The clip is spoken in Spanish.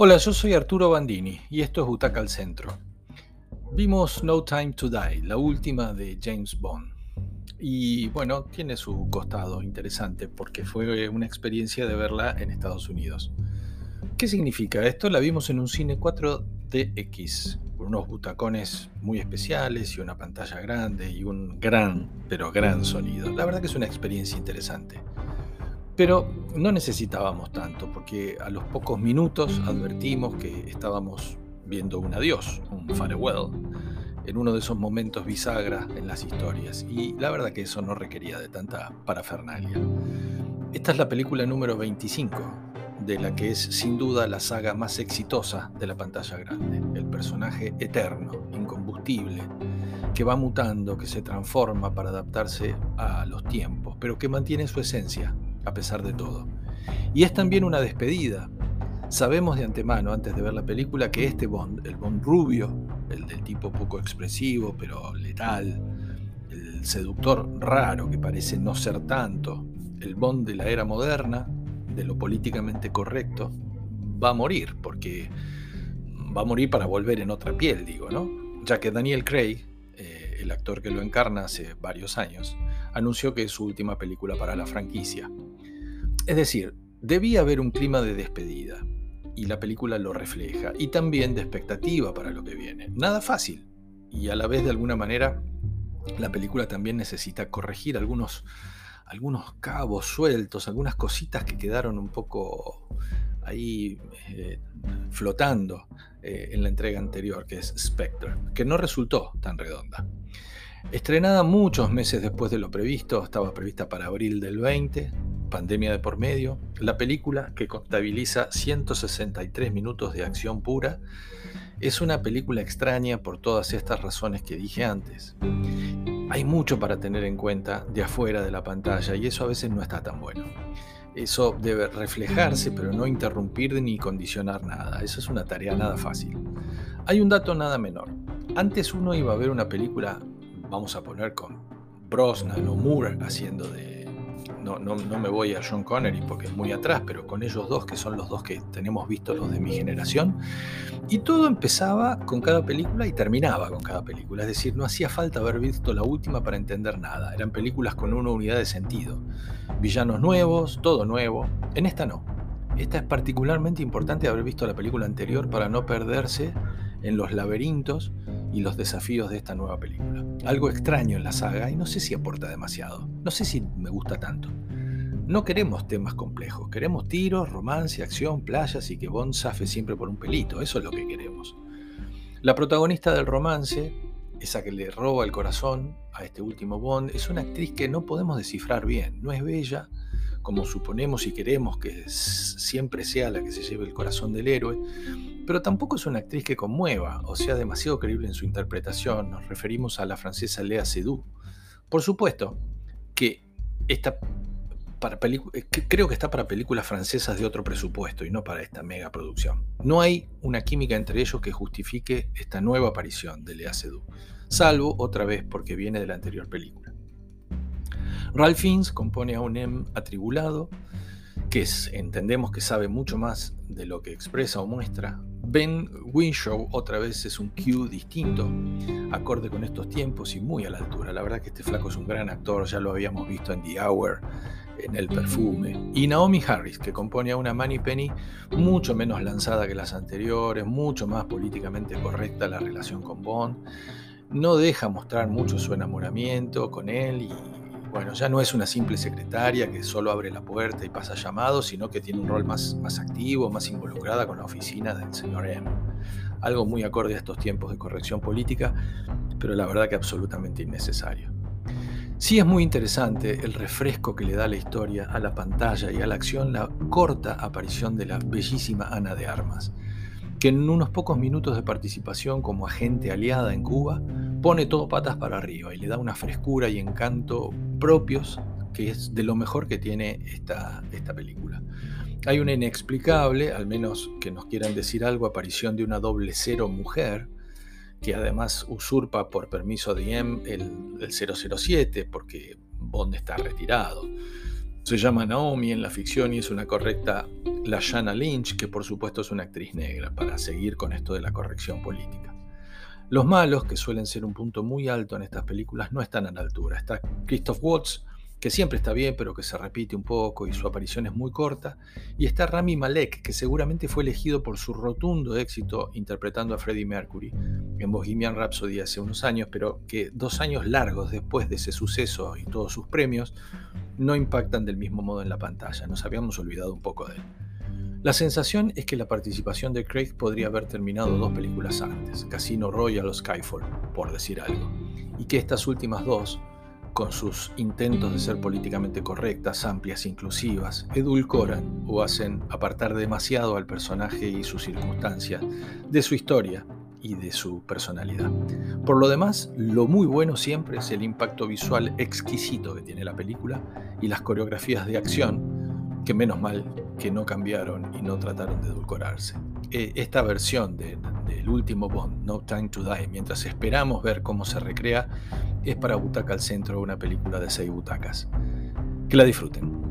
Hola, yo soy Arturo Bandini y esto es Butaca al Centro. Vimos No Time to Die, la última de James Bond. Y bueno, tiene su costado interesante porque fue una experiencia de verla en Estados Unidos. ¿Qué significa esto? La vimos en un cine 4DX, con unos butacones muy especiales y una pantalla grande y un gran, pero gran sonido. La verdad que es una experiencia interesante. Pero no necesitábamos tanto, porque a los pocos minutos advertimos que estábamos viendo un adiós, un farewell, en uno de esos momentos bisagra en las historias, y la verdad que eso no requería de tanta parafernalia. Esta es la película número 25, de la que es sin duda la saga más exitosa de la pantalla grande, el personaje eterno, incombustible, que va mutando, que se transforma para adaptarse a los tiempos, pero que mantiene su esencia, a pesar de todo. Y es también una despedida. Sabemos de antemano, antes de ver la película, que este Bond, el Bond rubio, el del tipo poco expresivo pero letal, el seductor raro que parece no ser tanto, el Bond de la era moderna, de lo políticamente correcto, va a morir, porque va a morir para volver en otra piel, digo, ¿no? Ya que Daniel Craig, eh, el actor que lo encarna hace varios años, anunció que es su última película para la franquicia. Es decir, debía haber un clima de despedida, y la película lo refleja, y también de expectativa para lo que viene. Nada fácil, y a la vez de alguna manera la película también necesita corregir algunos, algunos cabos sueltos, algunas cositas que quedaron un poco ahí eh, flotando eh, en la entrega anterior, que es Spectre, que no resultó tan redonda. Estrenada muchos meses después de lo previsto, estaba prevista para abril del 20, pandemia de por medio, la película, que contabiliza 163 minutos de acción pura, es una película extraña por todas estas razones que dije antes. Hay mucho para tener en cuenta de afuera de la pantalla y eso a veces no está tan bueno. Eso debe reflejarse pero no interrumpir ni condicionar nada. Eso es una tarea nada fácil. Hay un dato nada menor. Antes uno iba a ver una película, vamos a poner con Brosnan o Moore haciendo de no, me voy a John Connery porque es muy atrás, pero con ellos dos, que son los dos que tenemos visto los de mi generación. Y todo empezaba con cada película y terminaba con cada película. Es decir, no hacía falta haber visto la última para entender nada. Eran películas con una unidad de sentido. Villanos nuevos, todo nuevo. En esta no. Esta es particularmente importante haber visto la película anterior para no perderse en los laberintos y los desafíos de esta nueva película. Algo extraño en la saga y no sé si aporta demasiado. No sé si me gusta tanto. No queremos temas complejos, queremos tiros, romance, acción, playas y que Bond zafe siempre por un pelito, eso es lo que queremos. La protagonista del romance, esa que le roba el corazón a este último Bond, es una actriz que no podemos descifrar bien, no es bella, como suponemos y queremos que siempre sea la que se lleve el corazón del héroe, pero tampoco es una actriz que conmueva o sea demasiado creíble en su interpretación. Nos referimos a la francesa Lea Seydoux. Por supuesto que esta para eh, creo que está para películas francesas de otro presupuesto y no para esta mega producción. No hay una química entre ellos que justifique esta nueva aparición de Lea Seydoux, salvo otra vez porque viene de la anterior película. Ralph Fiennes compone a un M atribulado que entendemos que sabe mucho más de lo que expresa o muestra. Ben Winshaw otra vez es un Q distinto, acorde con estos tiempos y muy a la altura. La verdad que este flaco es un gran actor, ya lo habíamos visto en The Hour, en El Perfume. Y Naomi Harris, que compone a una Manny Penny mucho menos lanzada que las anteriores, mucho más políticamente correcta la relación con Bond. No deja mostrar mucho su enamoramiento con él y bueno, ya no es una simple secretaria que solo abre la puerta y pasa llamados, sino que tiene un rol más, más activo, más involucrada con la oficina del señor M. Algo muy acorde a estos tiempos de corrección política, pero la verdad que absolutamente innecesario. Sí es muy interesante el refresco que le da la historia a la pantalla y a la acción la corta aparición de la bellísima Ana de Armas, que en unos pocos minutos de participación como agente aliada en Cuba pone todo patas para arriba y le da una frescura y encanto propios que es de lo mejor que tiene esta, esta película. Hay una inexplicable, al menos que nos quieran decir algo, aparición de una doble cero mujer, que además usurpa por permiso de M el, el 007, porque Bond está retirado. Se llama Naomi en la ficción y es una correcta la Shanna Lynch, que por supuesto es una actriz negra, para seguir con esto de la corrección política. Los malos, que suelen ser un punto muy alto en estas películas, no están a la altura. Está Christoph Waltz, que siempre está bien, pero que se repite un poco y su aparición es muy corta. Y está Rami Malek, que seguramente fue elegido por su rotundo éxito interpretando a Freddie Mercury en Bohemian Rhapsody hace unos años, pero que dos años largos después de ese suceso y todos sus premios, no impactan del mismo modo en la pantalla. Nos habíamos olvidado un poco de él. La sensación es que la participación de Craig podría haber terminado dos películas antes, Casino Royale o Skyfall, por decir algo, y que estas últimas dos con sus intentos de ser políticamente correctas, amplias, inclusivas, edulcoran o hacen apartar demasiado al personaje y sus circunstancias de su historia y de su personalidad. Por lo demás, lo muy bueno siempre es el impacto visual exquisito que tiene la película y las coreografías de acción, que menos mal que no cambiaron y no trataron de edulcorarse. Eh, esta versión del último Bond, No Time to Die, mientras esperamos ver cómo se recrea, es para Butaca al Centro, una película de seis butacas. Que la disfruten.